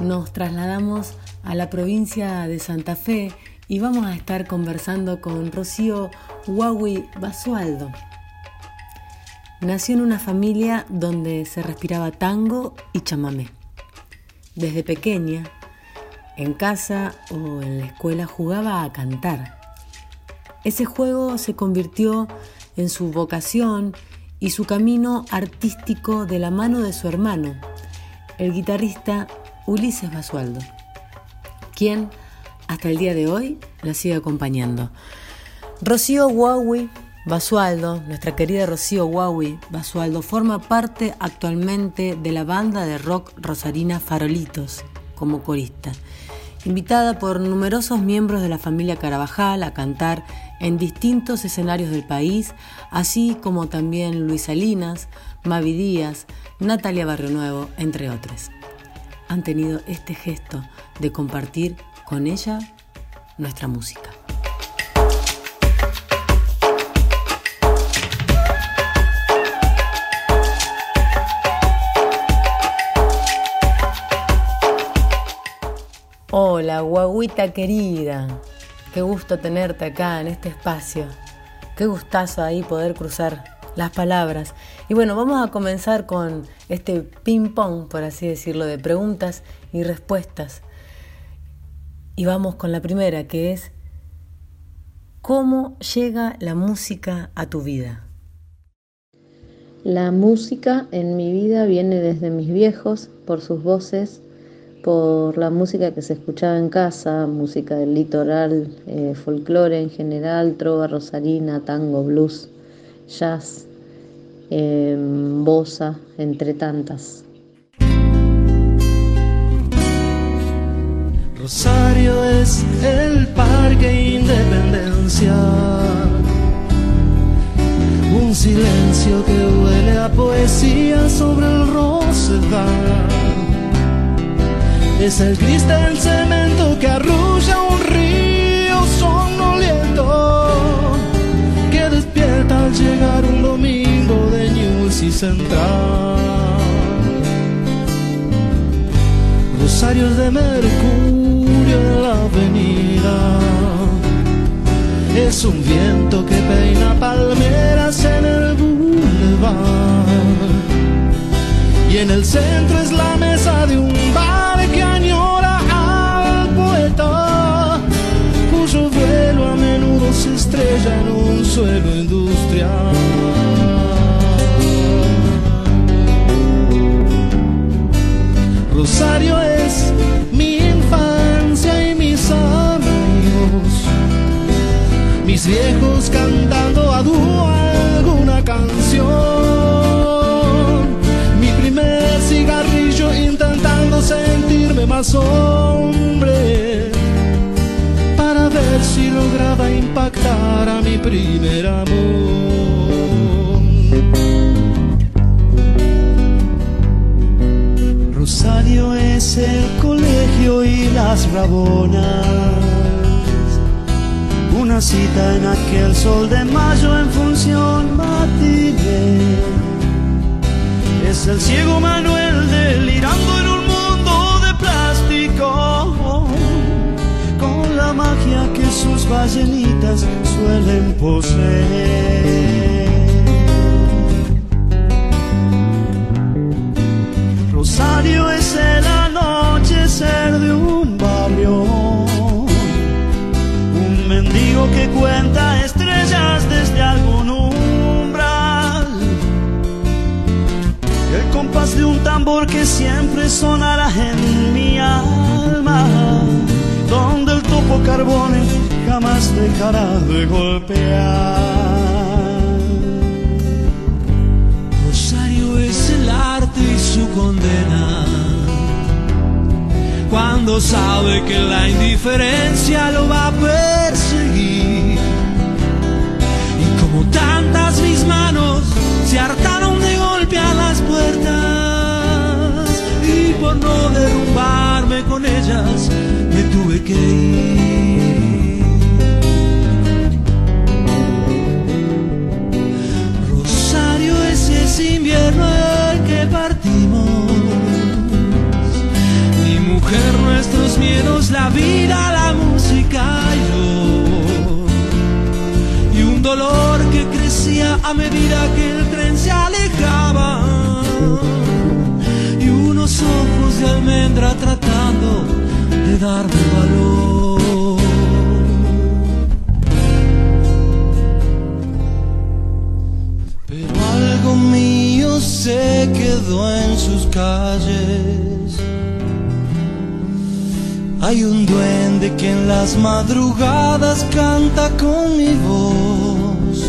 nos trasladamos a la provincia de Santa Fe y vamos a estar conversando con Rocío Huawi Basualdo. Nació en una familia donde se respiraba tango y chamamé. Desde pequeña, en casa o en la escuela jugaba a cantar. Ese juego se convirtió en su vocación y su camino artístico de la mano de su hermano, el guitarrista Ulises Basualdo, quien hasta el día de hoy la sigue acompañando. Rocío Huawei Basualdo, nuestra querida Rocío Huawei Basualdo, forma parte actualmente de la banda de rock rosarina Farolitos como corista, invitada por numerosos miembros de la familia Carabajal a cantar en distintos escenarios del país, así como también Luis Salinas, Mavi Díaz, Natalia Barrio Nuevo, entre otros. Han tenido este gesto de compartir con ella nuestra música. Hola, guaguita querida. Qué gusto tenerte acá en este espacio. Qué gustazo ahí poder cruzar las palabras. Y bueno, vamos a comenzar con este ping-pong, por así decirlo, de preguntas y respuestas. Y vamos con la primera, que es, ¿cómo llega la música a tu vida? La música en mi vida viene desde mis viejos, por sus voces, por la música que se escuchaba en casa, música del litoral, eh, folclore en general, trova rosarina, tango, blues, jazz, eh, bossa, entre tantas. Rosario es el parque Independencia, un silencio que huele a poesía sobre el Rosedal es el gris del cemento que arrulla un río Central. Rosarios de mercurio en la avenida. Es un viento que peina palmeras en el boulevard. Y en el centro es la mesa de un bar que añora al poeta, cuyo vuelo a menudo se estrella en un suelo industrial. Es mi infancia y mis amigos, mis viejos cantando a dúo alguna canción. Cigarrillo intentando sentirme más hombre. Para ver si lograba impactar a mi primer amor. Rosario es el colegio y las rabonas. Una cita en aquel sol de mayo en función matiné es el ciego Manuel delirando en un mundo de plástico, con la magia que sus ballenitas suelen poseer. Rosario es el anochecer de un barrio, un mendigo que cuenta estrellas desde algún umbral, el compás de un tambor que siempre sonará en mi alma, donde el topo carbone jamás dejará de golpear. Su condena. Cuando sabe que la indiferencia lo va a perseguir. Y como tantas mis manos se hartaron de golpear las puertas. Y por no derrumbarme con ellas, me tuve que ir. Rosario es ese invierno mujer, nuestros miedos, la vida, la música yo. Y un dolor que crecía a medida que el tren se alejaba. Y unos ojos de almendra tratando de darme valor. Pero algo mío se quedó en sus calles. Hay un duende que en las madrugadas canta con mi voz.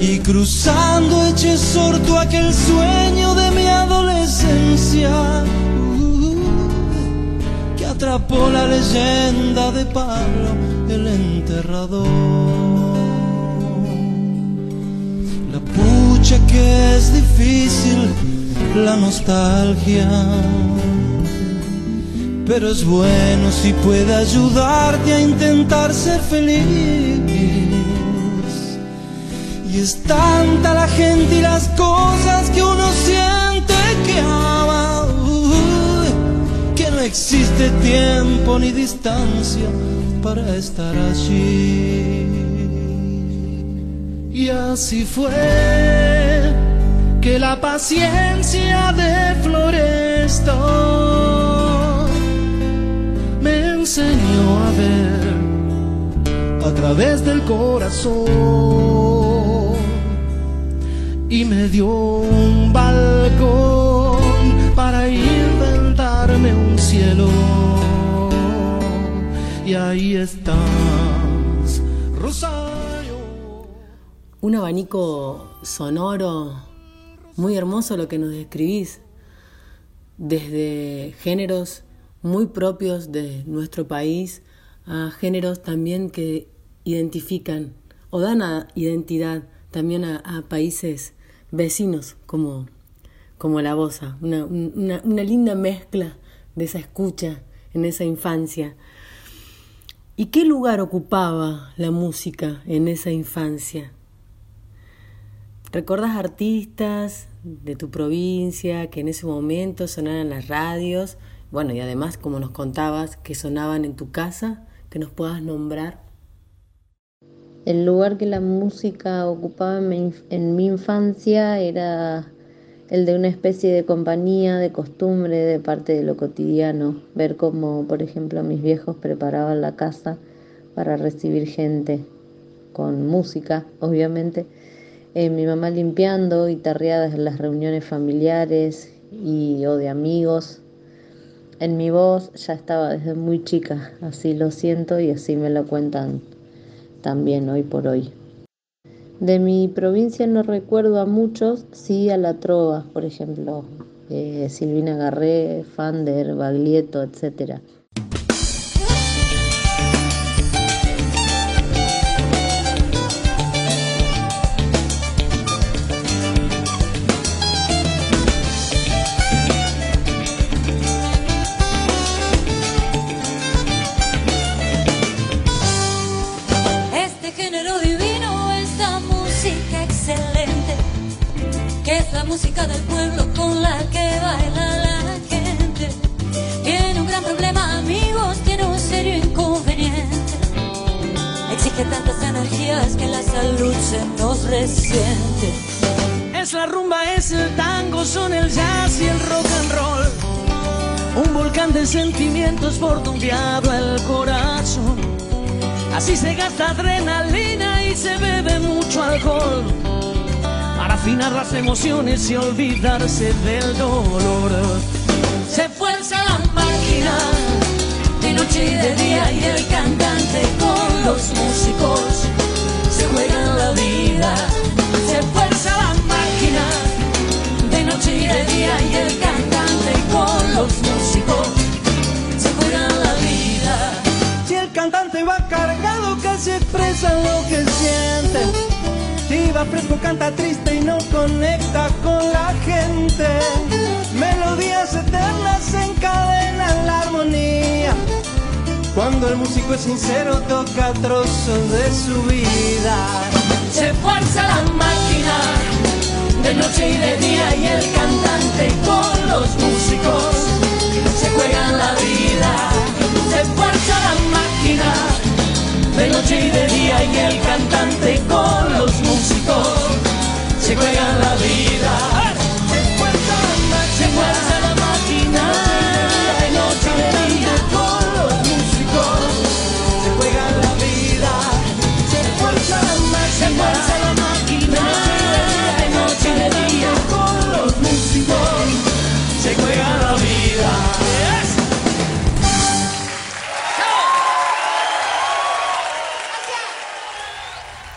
Y cruzando eche sorto aquel sueño de mi adolescencia. uh, que atrapó la leyenda de Pablo el enterrador. La pucha que es difícil, la nostalgia. Pero es bueno si puede ayudarte a intentar ser feliz. Y es tanta la gente y las cosas que uno siente que ama. que no existe tiempo ni distancia para estar allí. Y así fue que la paciencia de Floresto me enseñó a ver a través del corazón y me dio un balcón para inventarme un cielo. Y ahí estás, Rosario. Un abanico sonoro muy hermoso lo que nos describís, desde géneros muy propios de nuestro país a géneros también que identifican o dan a identidad también a, países vecinos como, como la Bosa, una, una, una linda mezcla de esa escucha en esa infancia. ¿Y qué lugar ocupaba la música en esa infancia? ¿Recuerdas artistas de tu provincia que en ese momento sonaban las radios? Bueno, y además, como nos contabas, que sonaban en tu casa, que nos puedas nombrar. El lugar que la música ocupaba en mi, en mi infancia era el de una especie de compañía, de costumbre, de parte de lo cotidiano. Ver cómo, por ejemplo, mis viejos preparaban la casa para recibir gente con música, obviamente. Eh, mi mamá limpiando, guitarreadas en las reuniones familiares y o de amigos. En mi voz ya estaba desde muy chica, así lo siento y así me lo cuentan también hoy por hoy. De mi provincia no recuerdo a muchos, sí a la trova, por ejemplo, eh, Silvina Garré, Fander, Baglietto, etcétera. Música del pueblo con la que baila la gente. Tiene un gran problema, amigos, tiene un serio inconveniente. Exige tantas energías que la salud se nos resiente. Es la rumba, es el tango, son el jazz y el rock and roll. Un volcán de sentimientos portumbiado el corazón. Así se gasta adrenalina y se bebe mucho alcohol. Afinar las emociones y olvidarse del dolor. se fuerza la máquina de noche y de día y el cantante con los músicos se juegan la vida. Se fuerza la máquina de noche y de día y el cantante con los músicos se juegan la vida. Si el cantante va cargado, casi expresa lo que siente. Va fresco, canta triste y no conecta con la gente. Melodías eternas encadenan la armonía. Cuando el músico es sincero, toca trozos de su vida. Se fuerza la máquina de noche y de día y el cantante con los músicos se juegan la vida. Se fuerza la máquina de noche y de día y el cantante con los músicos se juegan la vida.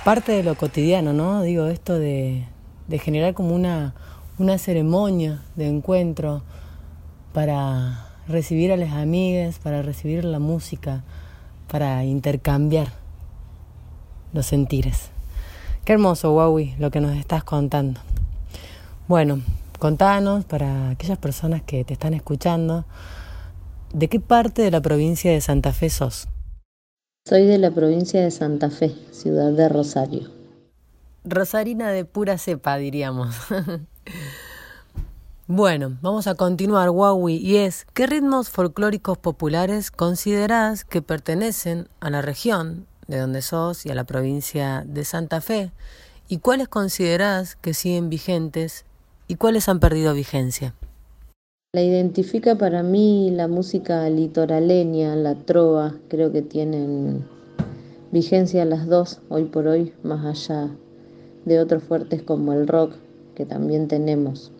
Parte de lo cotidiano, ¿no? Digo, esto de, generar como una, una ceremonia de encuentro para recibir a las amigas, para recibir la música, para intercambiar los sentires. Qué hermoso, Huawei, lo que nos estás contando. Bueno, contanos para aquellas personas que te están escuchando, ¿de qué parte de la provincia de Santa Fe sos? Soy de la provincia de Santa Fe, ciudad de Rosario. Rosarina de pura cepa, diríamos. bueno, vamos a continuar, Huawei, y es, ¿qué ritmos folclóricos populares considerás que pertenecen a la región de donde sos y a la provincia de Santa Fe? ¿Y cuáles considerás que siguen vigentes y cuáles han perdido vigencia? La identifica para mí la música litoraleña, la trova, creo que tienen vigencia las dos hoy por hoy, más allá de otros fuertes como el rock, que también tenemos.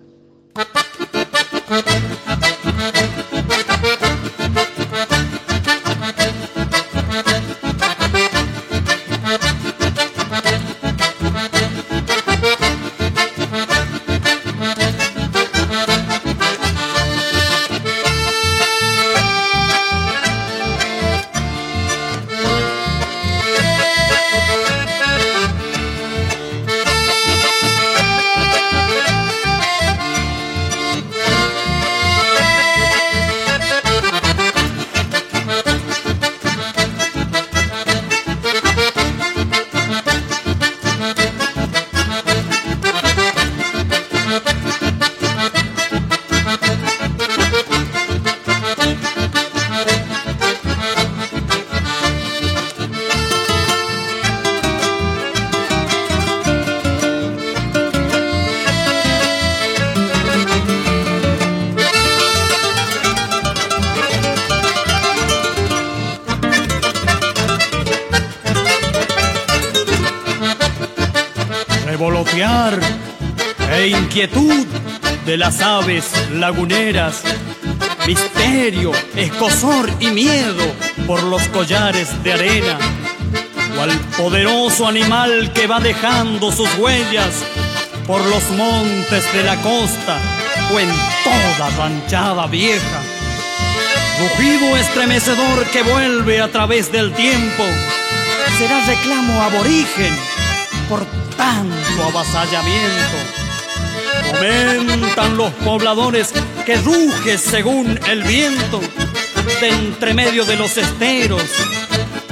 Aves laguneras, misterio, escosor y miedo por los collares de arena, cual poderoso animal que va dejando sus huellas por los montes de la costa o en toda ranchada vieja. Rugido estremecedor que vuelve a través del tiempo, será reclamo aborigen por tanto avasallamiento. Aumentan los pobladores que ruge según el viento, de entre medio de los esteros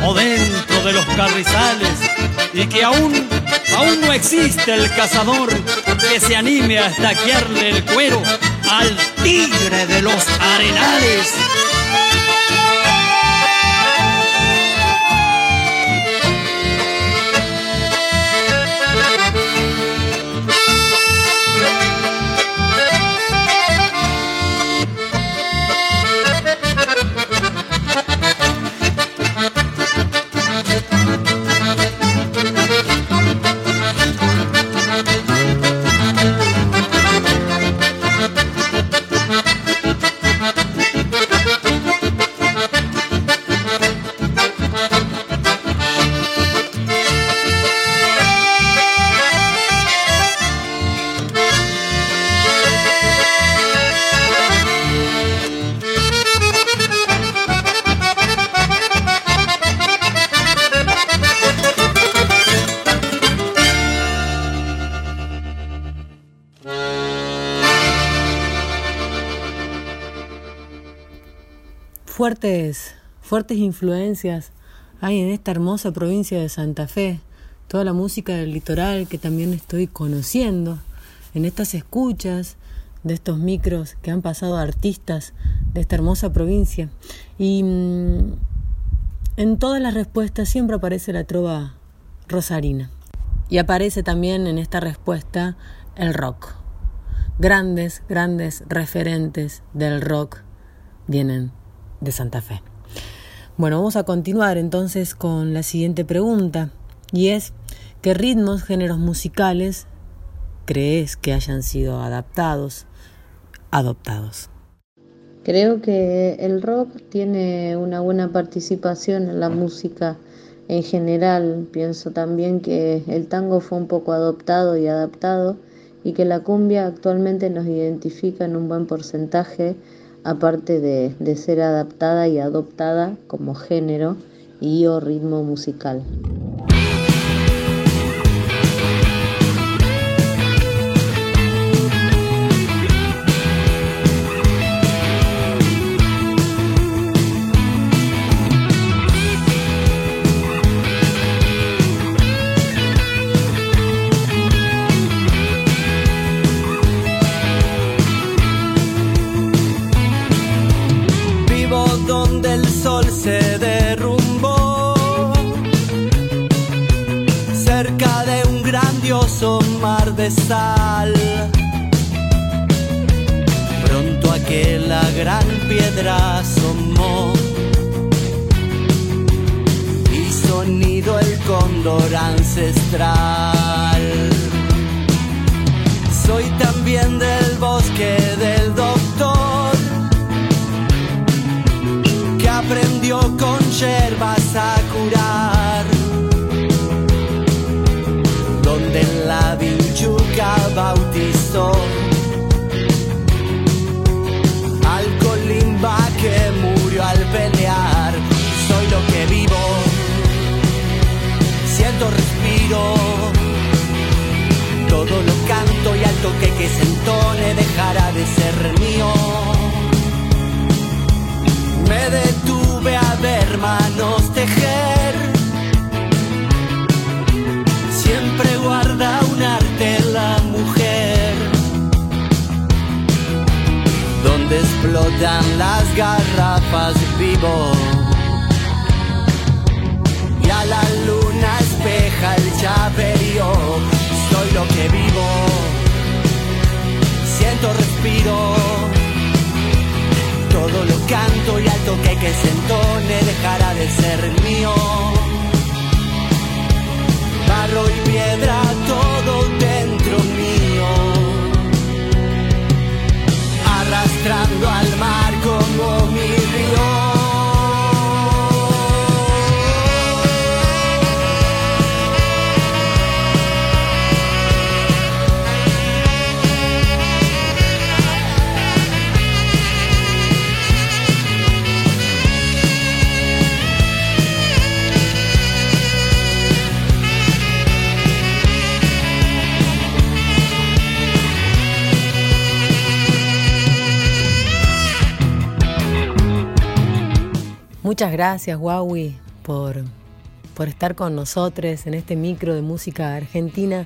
o dentro de los carrizales, y que aún, aún no existe el cazador que se anime a estaquearle el cuero al tigre de los arenales. Fuertes, influencias hay en esta hermosa provincia de Santa Fe, toda la música del litoral que también estoy conociendo, en estas escuchas de estos micros que han pasado artistas de esta hermosa provincia. Y mm, en todas las respuestas siempre aparece la trova rosarina. Y aparece también en esta respuesta el rock. Grandes, grandes referentes del rock vienen de Santa Fe. Bueno, vamos a continuar entonces con la siguiente pregunta y es ¿qué ritmos, géneros musicales crees que hayan sido adaptados, adoptados? Creo que el rock tiene una buena participación en la música en general. Pienso también que el tango fue un poco adoptado y adaptado y que la cumbia actualmente nos identifica en un buen porcentaje, aparte de, de ser adaptada y adoptada como género y o ritmo musical. De sal. Pronto aquella gran piedra asomó y sonido el cóndor ancestral. Soy también del bosque todo lo canto y al toque que se entone dejará de ser mío. Me detuve a ver manos tejer. Siempre guarda un arte la mujer, donde explotan las garrafas vivo. Y a la luna canto y alto que que se entone dejará de ser mío. Barro y piedra, Muchas gracias, Huawei, por, por estar con nosotros en este micro de música argentina,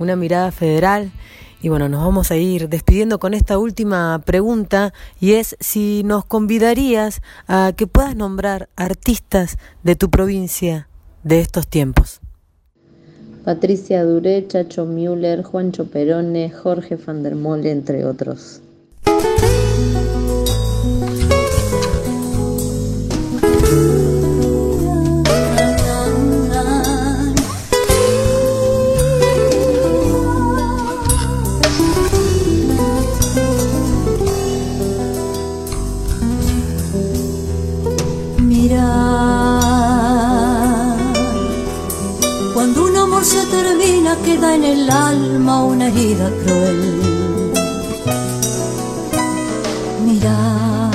una mirada federal. Y bueno, nos vamos a ir despidiendo con esta última pregunta y es si nos convidarías a que puedas nombrar artistas de tu provincia de estos tiempos. Patricia Duré, Chacho Müller, Juancho Perone, Jorge van der Mole, entre otros. Queda en el alma una herida cruel. Mira,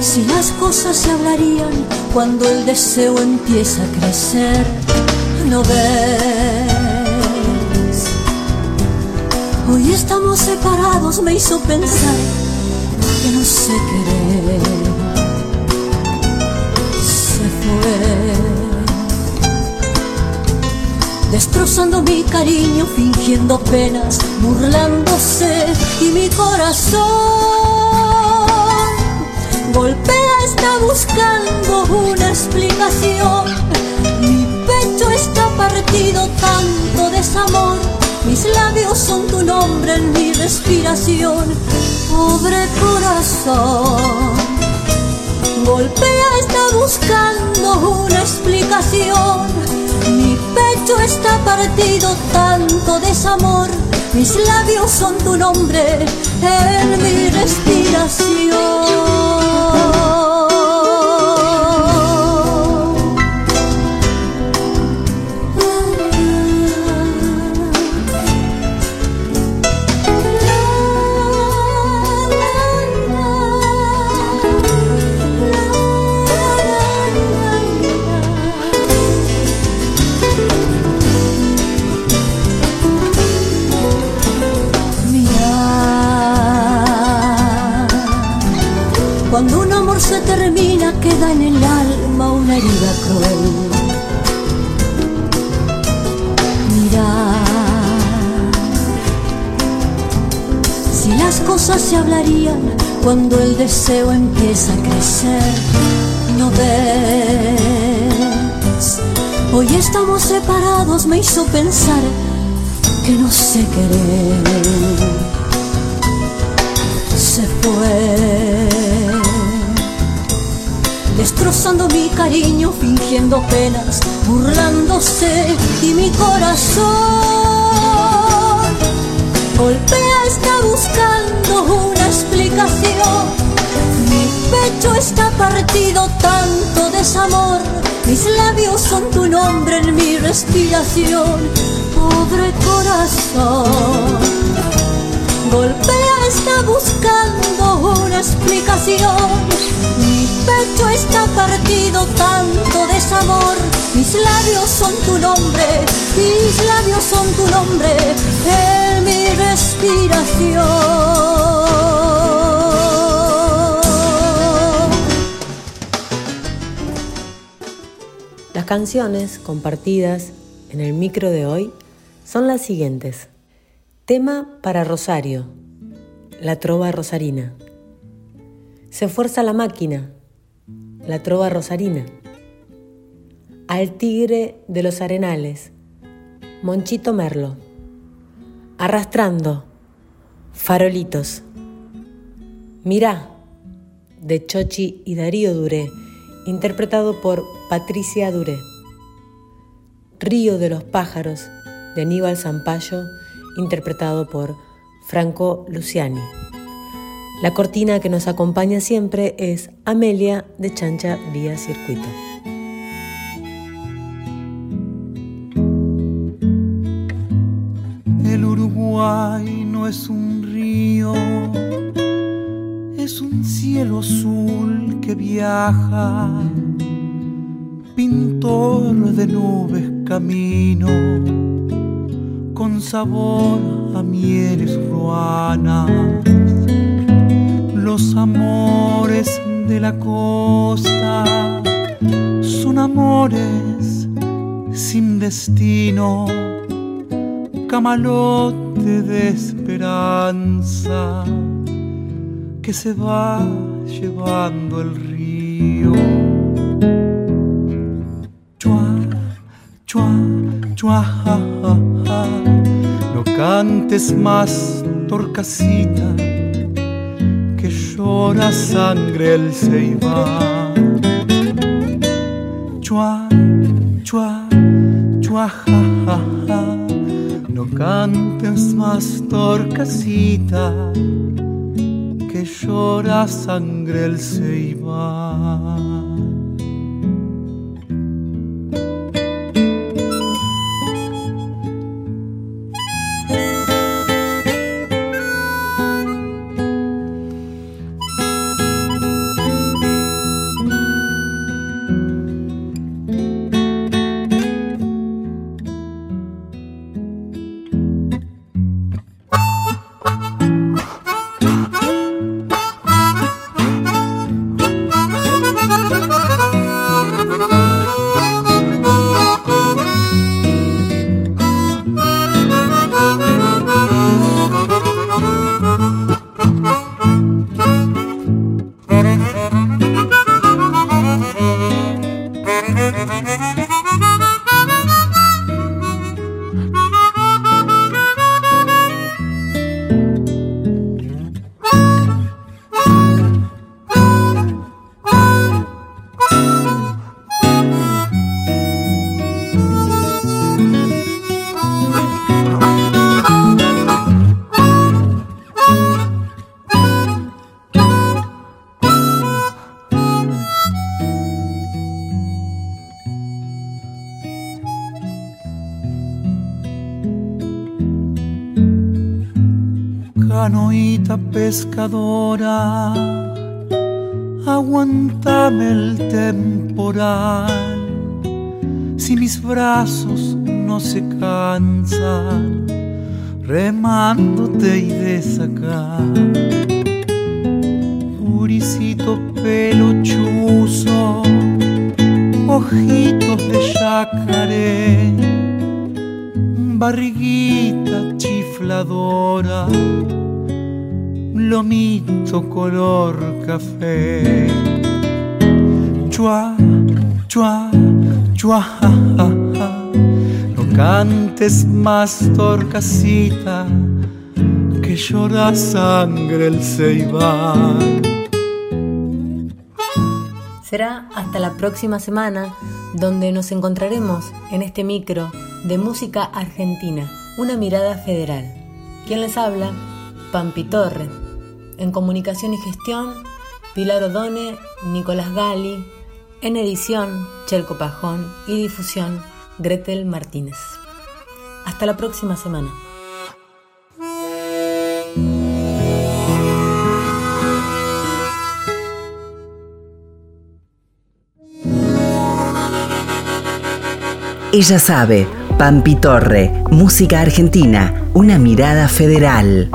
si las cosas se hablarían cuando el deseo empieza a crecer, no ves. Hoy estamos separados, me hizo pensar que no sé querer. Se fue, destrozando mi cariño, fingiendo penas, burlándose y mi corazón golpea, está buscando una explicación. Mi pecho está partido, tanto desamor. Mis labios son tu nombre en mi respiración pobre corazón. Golpea, está buscando una explicación. Mi pecho está partido, tanto desamor. Mis labios son tu nombre en mi respiración. Cosas se hablarían cuando el deseo empieza a crecer, no ves. Hoy estamos separados, me hizo pensar que no sé querer. Se fue destrozando mi cariño, fingiendo penas, burlándose y mi corazón golpea, está buscando una explicación. Mi pecho está partido, tanto desamor, mis labios son tu nombre en mi respiración, pobre corazón. Golpea, está buscando una explicación mi pecho está partido, tanto desamor. Mis labios son tu nombre, mis labios son tu nombre, en mi respiración. Canciones compartidas en el micro de hoy son las siguientes. Tema para Rosario, la trova rosarina. Se fuerza la máquina, la trova rosarina. Al tigre de los arenales, Monchito Merlo. Arrastrando, farolitos. Mirá, de Chochi y Darío Duré, interpretado por Patricia Duré. Río de los pájaros, de Aníbal Zampayo, interpretado por Franco Luciani. La cortina que nos acompaña siempre es Amelia de Chancha Vía Circuito. El Uruguay no es un viaja, pintor de nubes camino, con sabor a mieles ruanas los amores de la costa son amores sin destino, camalote de esperanza que se va llevando el río. Chua, chua, chua, no cantes más, torcasita llora sangre el ceibal. Chua, chua, chua, ja, ja, ja. No cantes más, torcasita, que llora sangre el ceibal. Canoita pescadora, aguantame el temporal. Si mis brazos no se cansan, remándote y de sacar. Puricito pelo chuzo, ojitos de yacaré, barriguita chifladora, lomito color café. Chua, chua, chua, no cantes más torcasita que llora sangre el ceibal. Será hasta la próxima semana donde nos encontraremos en este micro de música argentina, una mirada federal. ¿Quién les habla? Pampi Torre. En comunicación y gestión, Pilar Odone, Nicolás Gali. En edición, Cherco Pajón. Y difusión, Gretel Martínez. Hasta la próxima semana. Ella sabe, Pampi Torre, música argentina, una mirada federal.